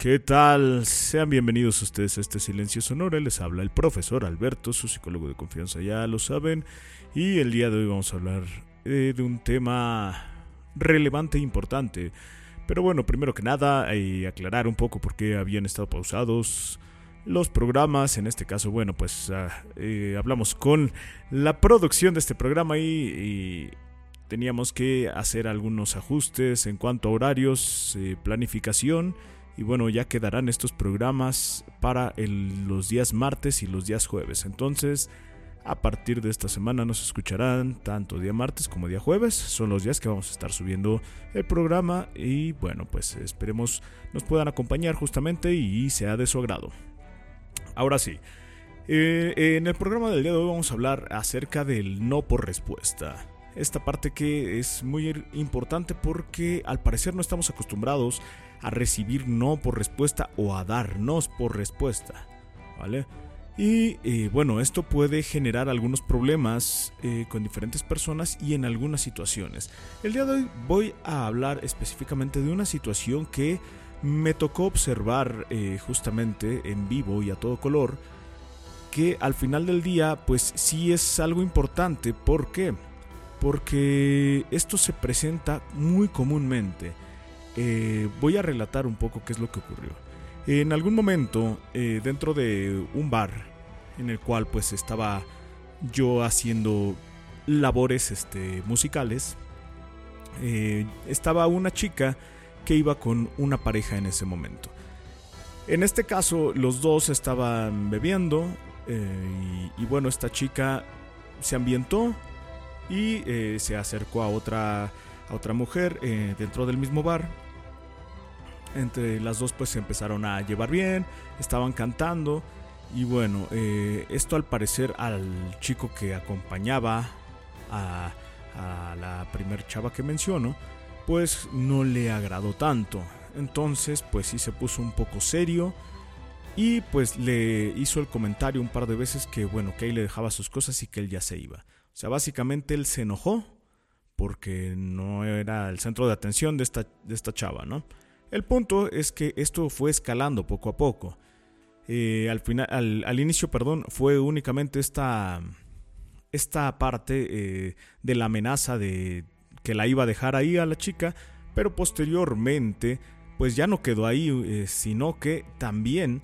¿Qué tal? Sean bienvenidos ustedes a este Silencio Sonoro. Les habla el profesor Alberto, su psicólogo de confianza, ya lo saben. Y el día de hoy vamos a hablar eh, de un tema relevante e importante. Pero bueno, primero que nada, y aclarar un poco por qué habían estado pausados los programas. En este caso, bueno, pues ah, eh, hablamos con la producción de este programa y, teníamos que hacer algunos ajustes en cuanto a horarios, eh, planificación y bueno, ya quedarán estos programas para los días martes y los días jueves. Entonces, a partir de esta semana nos escucharán tanto día martes como día jueves. Son los días que vamos a estar subiendo el programa. Y bueno, pues esperemos nos puedan acompañar justamente y sea de su agrado. Ahora sí. Eh, en el programa del día de hoy vamos a hablar acerca del no por respuesta. Esta parte que es muy importante porque al parecer no estamos acostumbrados a recibir no por respuesta o a darnos por respuesta. ¿Vale? Y eh, bueno, esto puede generar algunos problemas eh, con diferentes personas y en algunas situaciones. El día de hoy voy a hablar específicamente de una situación que me tocó observar eh, justamente en vivo y a todo color. Que al final del día, pues sí es algo importante. ¿Por qué? Porque esto se presenta muy comúnmente. Eh, voy a relatar un poco qué es lo que ocurrió. En algún momento, eh, dentro de un bar en el cual pues estaba yo haciendo labores este, musicales, eh, estaba una chica que iba con una pareja en ese momento. En este caso, los dos estaban bebiendo y, bueno, esta chica se ambientó y se acercó a otra, a otra mujer dentro del mismo bar entre las dos pues se empezaron a llevar bien, estaban cantando y bueno, eh, esto al parecer al chico que acompañaba a, la primer chava que menciono, pues no le agradó tanto. Entonces pues sí se puso un poco serio y pues le hizo el comentario un par de veces que bueno, que ahí le dejaba sus cosas y que él ya se iba. Sea, básicamente él se enojó porque no era el centro de atención de esta, de esta chava, ¿no? El punto es que esto fue escalando poco a poco. Eh, al, final, al, inicio, perdón, fue únicamente esta, esta parte eh, de la amenaza de que la iba a dejar ahí a la chica, pero posteriormente, pues ya no quedó ahí, eh, sino que también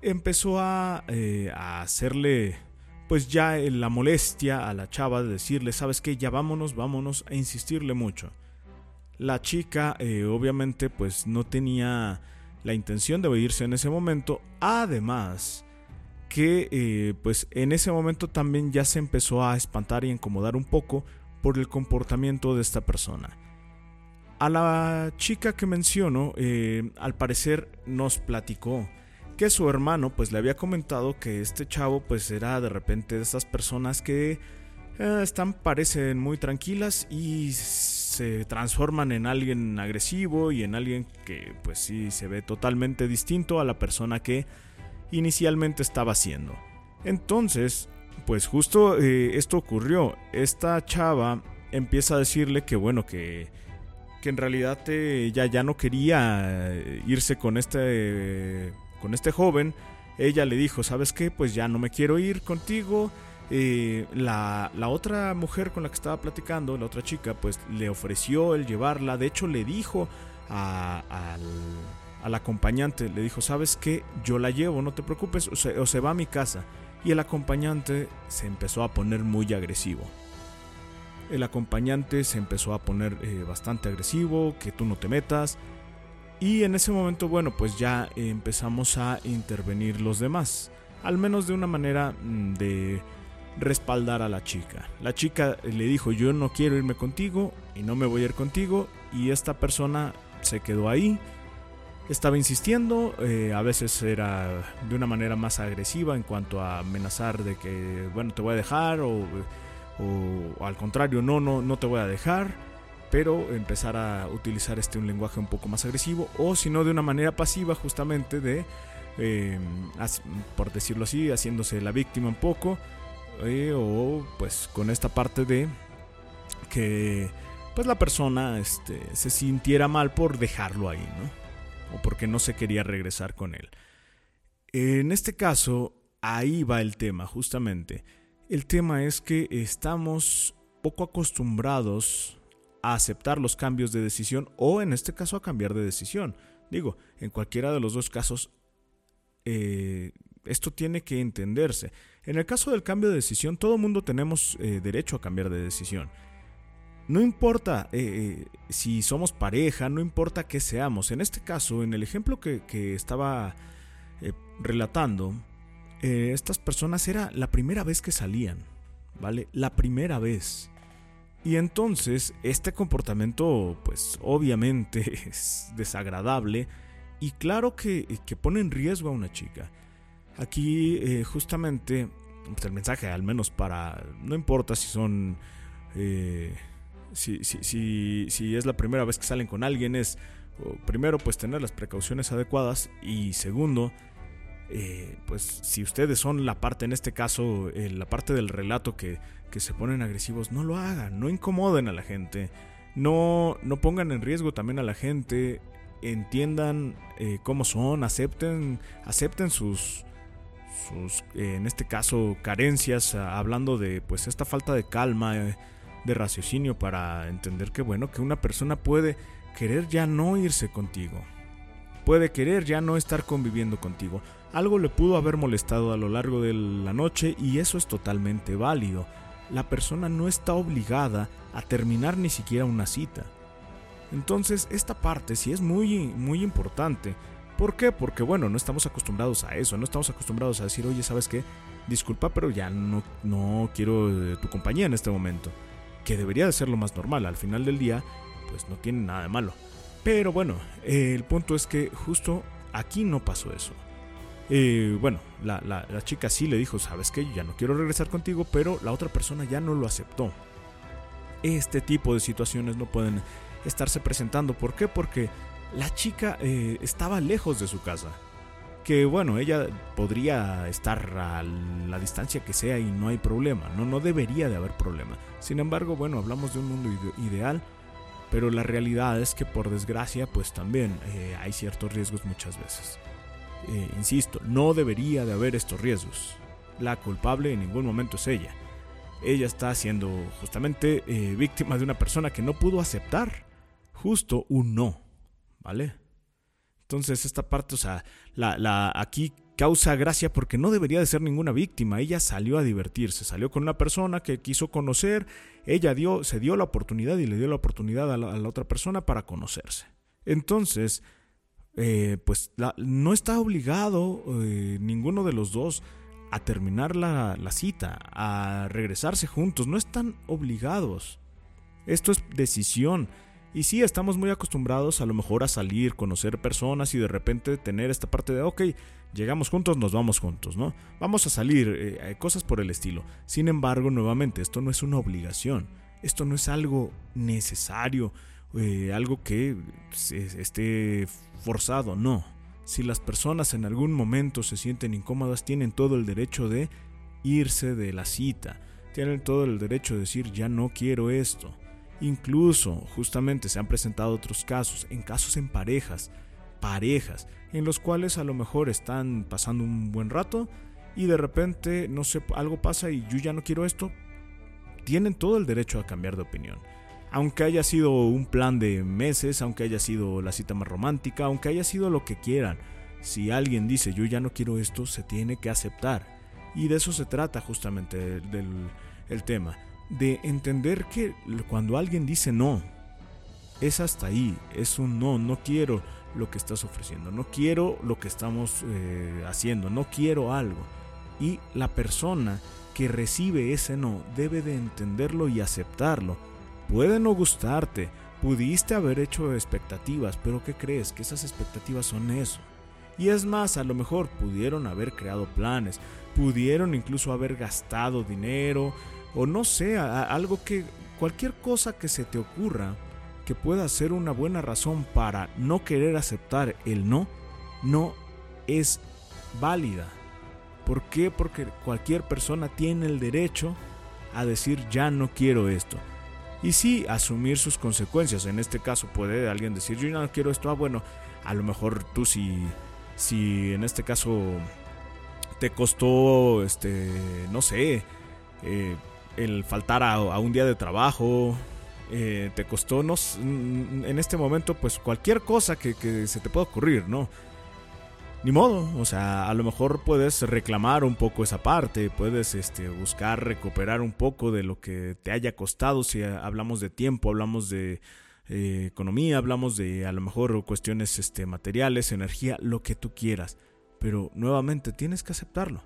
empezó a, a hacerle pues ya la molestia a la chava de decirle, sabes qué, ya vámonos, vámonos, a insistirle mucho. La chica eh, obviamente pues no tenía la intención de irse en ese momento. Además que eh, pues en ese momento también ya se empezó a espantar y incomodar un poco por el comportamiento de esta persona. A la chica que menciono, eh, al parecer nos platicó que su hermano pues le había comentado que este chavo pues era de repente de esas personas que están parecen muy tranquilas y se transforman en alguien agresivo y en alguien que pues sí se ve totalmente distinto a la persona que inicialmente estaba siendo. Entonces, pues justo eh, esto ocurrió. Esta chava empieza a decirle que bueno, que, que en realidad eh, ya, ya no quería eh, irse con este, con este joven. Ella le dijo, ¿sabes qué? Pues ya no me quiero ir contigo eh, la, otra mujer con la que estaba platicando, la otra chica, pues le ofreció el llevarla. De hecho, le dijo al, acompañante, le dijo, ¿sabes qué? Yo la llevo, no te preocupes, o se, va a mi casa. Y el acompañante se empezó a poner muy agresivo. El acompañante se empezó a poner eh, bastante agresivo, que tú no te metas. Y en ese momento, bueno, pues ya empezamos a intervenir los demás. Al menos de una manera mm, de respaldar a la chica. La chica le dijo yo no quiero irme contigo y no me voy a ir contigo y esta persona se quedó ahí. Estaba insistiendo, eh, a veces era de una manera más agresiva en cuanto a amenazar de que, bueno, te voy a dejar o, o, al contrario, no, no, no te voy a dejar, pero empezar a utilizar este un lenguaje un poco más agresivo o si no de una manera pasiva justamente de, eh, por decirlo así, haciéndose la víctima un poco eh, o pues con esta parte de que pues la persona este, se sintiera mal por dejarlo ahí, ¿no? o porque no se quería regresar con él. En este caso, ahí va el tema, justamente. El tema es que estamos poco acostumbrados a aceptar los cambios de decisión o en este caso a cambiar de decisión. Digo, en cualquiera de los dos casos, eh, esto tiene que entenderse. En el caso del cambio de decisión, todo mundo tenemos eh, derecho a cambiar de decisión. No importa eh, si somos pareja, no importa qué seamos. En este caso, en el ejemplo que, que estaba relatando, estas personas era la primera vez que salían, ¿vale? La primera vez. Y entonces este comportamiento pues obviamente es desagradable y claro que, pone en riesgo a una chica. Aquí eh, justamente pues, el mensaje al menos para, no importa si son, eh, si, si, si, es la primera vez que salen con alguien es primero pues tener las precauciones adecuadas y segundo eh, pues si ustedes son la parte, en este caso, eh, la parte del relato que, se ponen agresivos, no lo hagan, no incomoden a la gente, no, no pongan en riesgo también a la gente, entiendan eh, cómo son, acepten, acepten sus, sus en este caso, carencias, hablando de pues esta falta de calma, de raciocinio para entender que bueno, que una persona puede querer ya no irse contigo, puede querer ya no estar conviviendo contigo. Algo le pudo haber molestado a lo largo de la noche y eso es totalmente válido. La persona no está obligada a terminar ni siquiera una cita. Entonces, esta parte sí es muy, muy importante. ¿Por qué? Porque bueno, no estamos acostumbrados a eso, no estamos acostumbrados a decir, oye, ¿sabes qué? Disculpa, pero ya no, no quiero eh, tu compañía en este momento. Que debería de ser lo más normal, al final del día, pues no tiene nada de malo. Pero bueno, el punto es que justo aquí no pasó eso. Eh, bueno, la, chica sí le dijo, sabes que ya no quiero regresar contigo, pero la otra persona ya no lo aceptó. Este tipo de situaciones no pueden estarse presentando. ¿Por qué? Porque la chica eh, estaba lejos de su casa. Que bueno, ella podría estar a la distancia que sea y no hay problema. No, no debería de haber problema. Sin embargo, bueno, hablamos de un mundo ideal. Pero la realidad es que por desgracia, pues también eh, hay ciertos riesgos muchas veces. Eh, insisto, no debería de haber estos riesgos. La culpable en ningún momento es ella. Ella está siendo justamente eh, víctima de una persona que no pudo aceptar justo un no, ¿vale? Entonces esta parte, o sea, la, aquí causa gracia porque no debería de ser ninguna víctima. Ella salió a divertirse, salió con una persona que quiso conocer, ella dio, se dio la oportunidad y le dio la oportunidad a la otra persona para conocerse. Entonces, eh, pues no está obligado eh, ninguno de los dos a terminar la, cita, a regresarse juntos, no están obligados. Esto es decisión. Y sí, estamos muy acostumbrados a lo mejor a salir, conocer personas y de repente tener esta parte de, ok, llegamos juntos, nos vamos juntos, ¿no? Vamos a salir, eh, cosas por el estilo. Sin embargo, nuevamente, esto no es una obligación, esto no es algo necesario eh, algo que esté forzado, no. Si las personas en algún momento se sienten incómodas, tienen todo el derecho de irse de la cita, tienen todo el derecho de decir ya no quiero esto. Incluso, justamente se han presentado otros casos, en casos en parejas, parejas, en los cuales a lo mejor están pasando un buen rato y de repente, no sé, algo pasa y yo ya no quiero esto, tienen todo el derecho a cambiar de opinión aunque haya sido un plan de meses, aunque haya sido la cita más romántica, aunque haya sido lo que quieran, si alguien dice yo ya no quiero esto, se tiene que aceptar. Y de eso se trata justamente del el tema, de entender que cuando alguien dice no, es hasta ahí, es un no, no quiero lo que estás ofreciendo, no quiero lo que estamos eh, haciendo, no quiero algo. Y la persona que recibe ese no debe de entenderlo y aceptarlo Puede no gustarte, pudiste haber hecho expectativas, pero ¿qué crees? Que esas expectativas son eso. Y es más, a lo mejor pudieron haber creado planes, pudieron incluso haber gastado dinero, o no sé, algo que, cualquier cosa que se te ocurra que pueda ser una buena razón para no querer aceptar el no, no es válida. ¿Por qué? Porque cualquier persona tiene el derecho a decir ya no quiero esto y sí asumir sus consecuencias. En este caso puede alguien decir, yo no quiero esto, ah, bueno, a lo mejor tú si, si en este caso te costó, este, no sé, eh, el faltar a, un día de trabajo, eh, te costó, no, en este momento, pues cualquier cosa que, se te pueda ocurrir, ¿no? ni modo, o sea, a lo mejor puedes reclamar un poco esa parte, puedes este, buscar recuperar un poco de lo que te haya costado, si hablamos de tiempo, hablamos de eh, economía, hablamos de a lo mejor cuestiones este, materiales, energía, lo que tú quieras, pero nuevamente tienes que aceptarlo.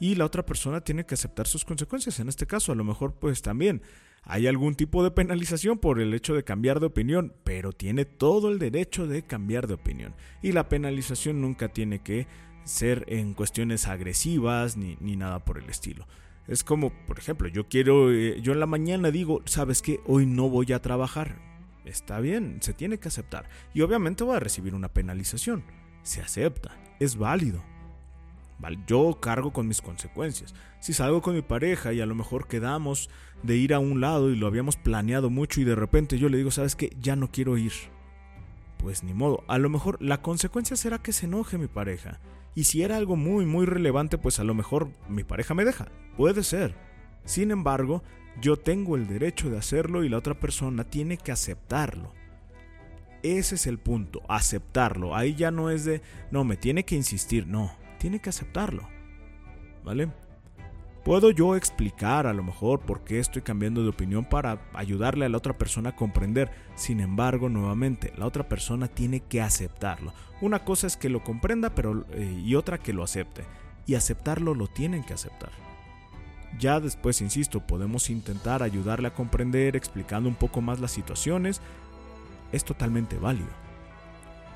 Y la otra persona tiene que aceptar sus consecuencias. En este caso, a lo mejor pues también hay algún tipo de penalización por el hecho de cambiar de opinión, pero tiene todo el derecho de cambiar de opinión. Y la penalización nunca tiene que ser en cuestiones agresivas ni, nada por el estilo. Es como, por ejemplo, yo quiero, eh, yo en la mañana digo, ¿sabes qué? Hoy no voy a trabajar. Está bien, se tiene que aceptar. Y obviamente voy a recibir una penalización. Se acepta, es válido. Yo cargo con mis consecuencias. Si salgo con mi pareja y a lo mejor quedamos de ir a un lado y lo habíamos planeado mucho y de repente yo le digo, ¿sabes qué? Ya no quiero ir. Pues ni modo, a lo mejor la consecuencia será que se enoje mi pareja. Y si era algo muy, muy relevante, pues a lo mejor mi pareja me deja. Puede ser. Sin embargo, yo tengo el derecho de hacerlo y la otra persona tiene que aceptarlo. Ese es el punto, aceptarlo. Ahí ya no es de, no, me tiene que insistir, no tiene que aceptarlo. ¿Vale? Puedo yo explicar a lo mejor por qué estoy cambiando de opinión para ayudarle a la otra persona a comprender. Sin embargo, nuevamente, la otra persona tiene que aceptarlo. Una cosa es que lo comprenda pero, eh, y otra que lo acepte. Y aceptarlo lo tienen que aceptar. Ya después, insisto, podemos intentar ayudarle a comprender explicando un poco más las situaciones. Es totalmente válido.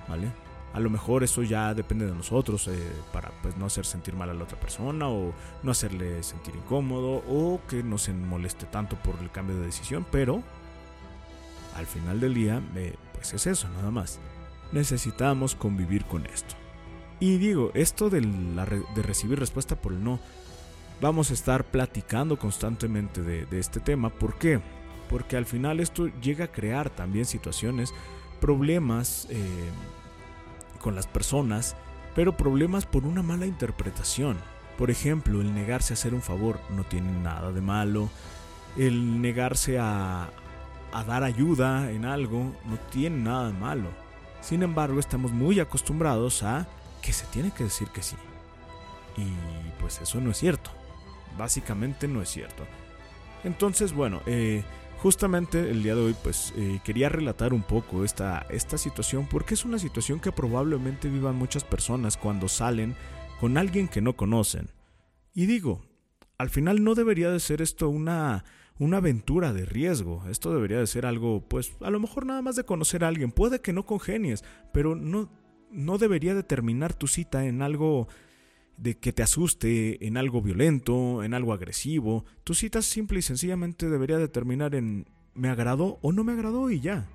¿Vale? A lo mejor eso ya depende de nosotros eh, para pues, no hacer sentir mal a la otra persona o no hacerle sentir incómodo o que no se moleste tanto por el cambio de decisión, pero al final del día eh, pues es eso nada más. Necesitamos convivir con esto. Y digo, esto de, de recibir respuesta por el no, vamos a estar platicando constantemente de, este tema. ¿Por qué? Porque al final esto llega a crear también situaciones, problemas. Eh, con las personas, pero problemas por una mala interpretación. Por ejemplo, el negarse a hacer un favor no tiene nada de malo. El negarse a, a dar ayuda en algo no tiene nada de malo. Sin embargo, estamos muy acostumbrados a que se tiene que decir que sí. Y pues eso no es cierto. Básicamente no es cierto. Entonces, bueno, eh, Justamente el día de hoy pues eh, quería relatar un poco esta, esta situación porque es una situación que probablemente vivan muchas personas cuando salen con alguien que no conocen. Y digo, al final no debería de ser esto una, una aventura de riesgo. Esto debería de ser algo, pues, a lo mejor nada más de conocer a alguien. Puede que no congenies, pero no, no debería de terminar tu cita en algo de que te asuste en algo violento, en algo agresivo. Tu cita simple y sencillamente debería determinar en me agradó o no me agradó y ya.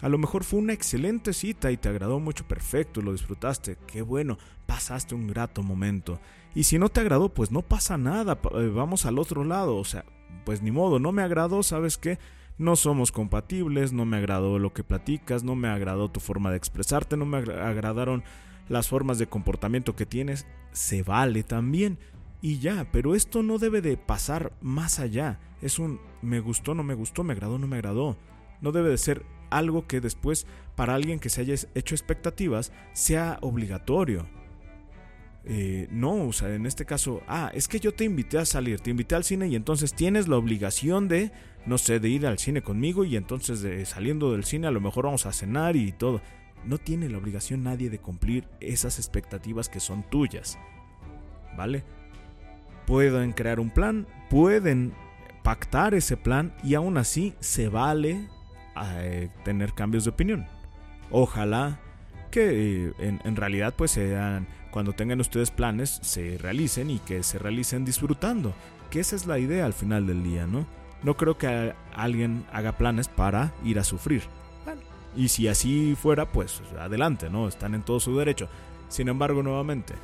A lo mejor fue una excelente cita y te agradó mucho, perfecto, lo disfrutaste, qué bueno, pasaste un grato momento. Y si no te agradó, pues no pasa nada, eh, vamos al otro lado, o sea, pues ni modo, no me agradó, ¿sabes qué? No somos compatibles, no me agradó lo que platicas, no me agradó tu forma de expresarte, no me agradaron las formas de comportamiento que tienes, se vale también. Y ya, pero esto no debe de pasar más allá. Es un me gustó, no me gustó, me agradó, no me agradó. No debe de ser algo que después para alguien que se haya hecho expectativas sea obligatorio. Eh, no, o sea, en este caso, ah, es que yo te invité a salir, te invité al cine y entonces tienes la obligación de, no sé, de ir al cine conmigo y entonces de, saliendo del cine a lo mejor vamos a cenar y todo. No tiene la obligación nadie de cumplir esas expectativas que son tuyas. ¿Vale? Pueden crear un plan, pueden pactar ese plan y aún así se vale eh, tener cambios de opinión. Ojalá que eh, en, realidad pues sean, cuando tengan ustedes planes se realicen y que se realicen disfrutando. Que esa es la idea al final del día, ¿no? No creo que alguien haga planes para ir a sufrir. Y si así fuera, pues adelante, ¿no? Están en todo su derecho. Sin embargo, nuevamente,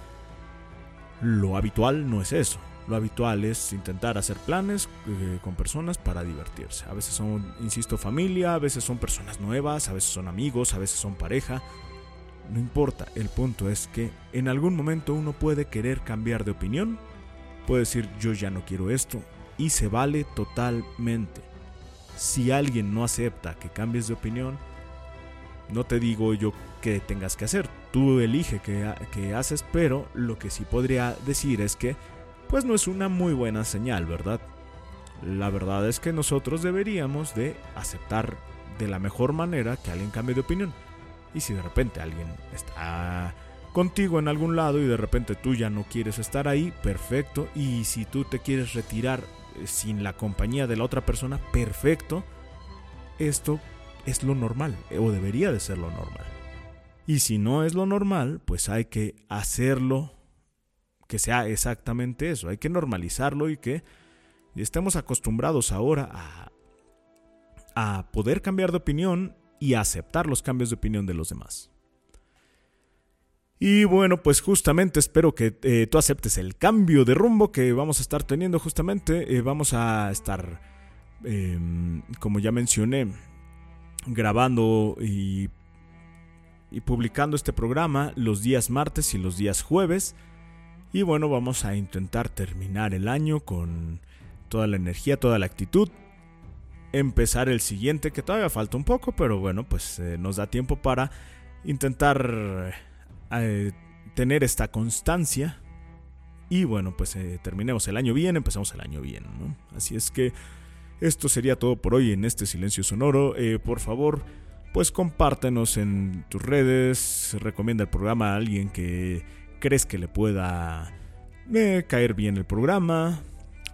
lo habitual no es eso. lo habitual es intentar hacer planes eh, con personas para divertirse. A veces son, insisto, familia, a veces son personas nuevas, a veces son amigos, a veces son pareja. No importa, el punto es que en algún momento uno puede querer cambiar de opinión, puede decir yo ya no quiero esto, y se vale totalmente. Si alguien no acepta que cambies de opinión, no te digo yo que tengas que hacer, tú elige qué, qué haces, pero lo que sí podría decir es que pues no es una muy buena señal, ¿verdad? La verdad es que nosotros deberíamos de aceptar de la mejor manera que alguien cambie de opinión. Y si de repente alguien está contigo en algún lado y de repente tú ya no quieres estar ahí, perfecto. Y si tú te quieres retirar eh, sin la compañía de la otra persona, perfecto. Esto es lo normal, eh, o debería de ser lo normal. Y si no es lo normal, pues hay que hacerlo que sea exactamente eso. Hay que normalizarlo y que estemos acostumbrados ahora a, a poder cambiar de opinión y a aceptar los cambios de opinión de los demás. Y bueno, pues justamente espero que eh, tú aceptes el cambio de rumbo que vamos a estar teniendo justamente. Eh, vamos a estar, em, como ya mencioné, grabando y, y publicando este programa los días martes y los días jueves. Y bueno, vamos a intentar terminar el año con toda la energía, toda la actitud. Empezar el siguiente, que todavía falta un poco, pero bueno, pues eh, nos da tiempo para intentar eh, tener esta constancia. Y bueno, pues eh, terminemos el año bien, empezamos el año bien, Así es que esto sería todo por hoy en este silencio sonoro. por favor, pues compártenos en tus redes, recomienda el programa a alguien que crees que le pueda eh, caer bien el programa.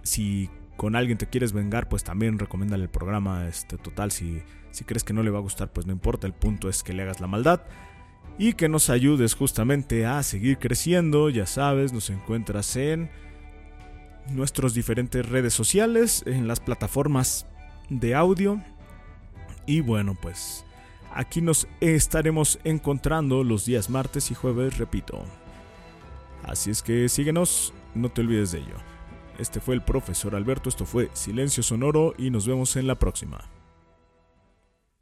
Si con alguien te quieres vengar, pues también recomiéndale el programa. Este, total, si, si crees que no le va a gustar, pues no importa. El punto es que le hagas la maldad. Y que nos ayudes justamente a seguir creciendo. Ya sabes, nos encuentras en nuestras diferentes redes sociales, en las plataformas de audio. Y bueno, pues aquí nos estaremos encontrando los días martes y jueves, repito. Así es que síguenos, no te olvides de ello. Este fue el profesor Alberto, esto fue Silencio Sonoro y nos vemos en la próxima.